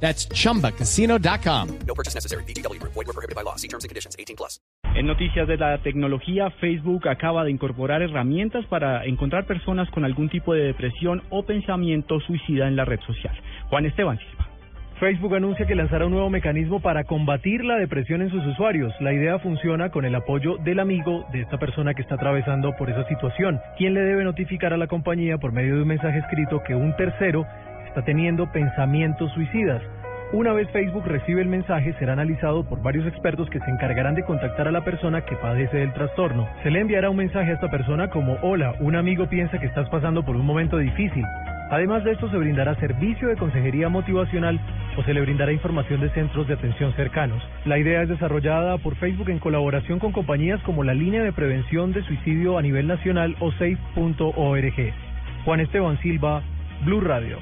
That's chumbacasino.com. No purchase necessary. BGW. Void were prohibited by law. See terms and conditions. 18 plus. En noticias de la tecnología, Facebook acaba de incorporar herramientas para encontrar personas con algún tipo de depresión o pensamiento suicida en la red social. Juan Esteban Silva. Facebook anuncia que lanzará un nuevo mecanismo para combatir la depresión en sus usuarios. La idea funciona con el apoyo del amigo de esta persona que está atravesando por esa situación, quien le debe notificar a la compañía por medio de un mensaje escrito que un tercero está teniendo pensamientos suicidas. Una vez Facebook recibe el mensaje, será analizado por varios expertos que se encargarán de contactar a la persona que padece del trastorno. Se le enviará un mensaje a esta persona como, hola, un amigo piensa que estás pasando por un momento difícil. Además de esto, se brindará servicio de consejería motivacional o se le brindará información de centros de atención cercanos. La idea es desarrollada por Facebook en colaboración con compañías como la Línea de Prevención de Suicidio a nivel nacional o safe.org. Juan Esteban Silva, Blue Radio.